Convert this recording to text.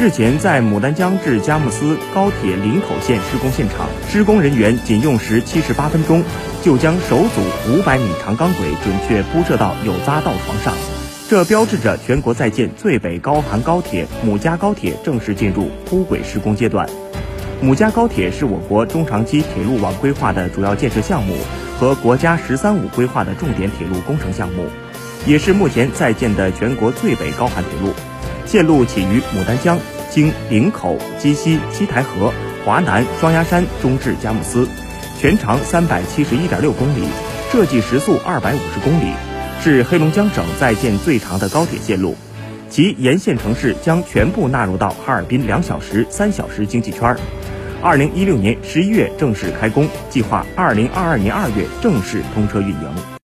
日前，在牡丹江至佳木斯高铁林口线施工现场，施工人员仅用时七十八分钟，就将首组五百米长钢轨准确铺设到有匝道床上。这标志着全国在建最北高寒高铁母家高铁正式进入铺轨施工阶段。母家高铁是我国中长期铁路网规划的主要建设项目和国家“十三五”规划的重点铁路工程项目，也是目前在建的全国最北高寒铁路。线路起于牡丹江，经林口、鸡西、七台河、华南、双鸭山，中至佳木斯，全长三百七十一点六公里，设计时速二百五十公里，是黑龙江省在建最长的高铁线路。其沿线城市将全部纳入到哈尔滨两小时、三小时经济圈。二零一六年十一月正式开工，计划二零二二年二月正式通车运营。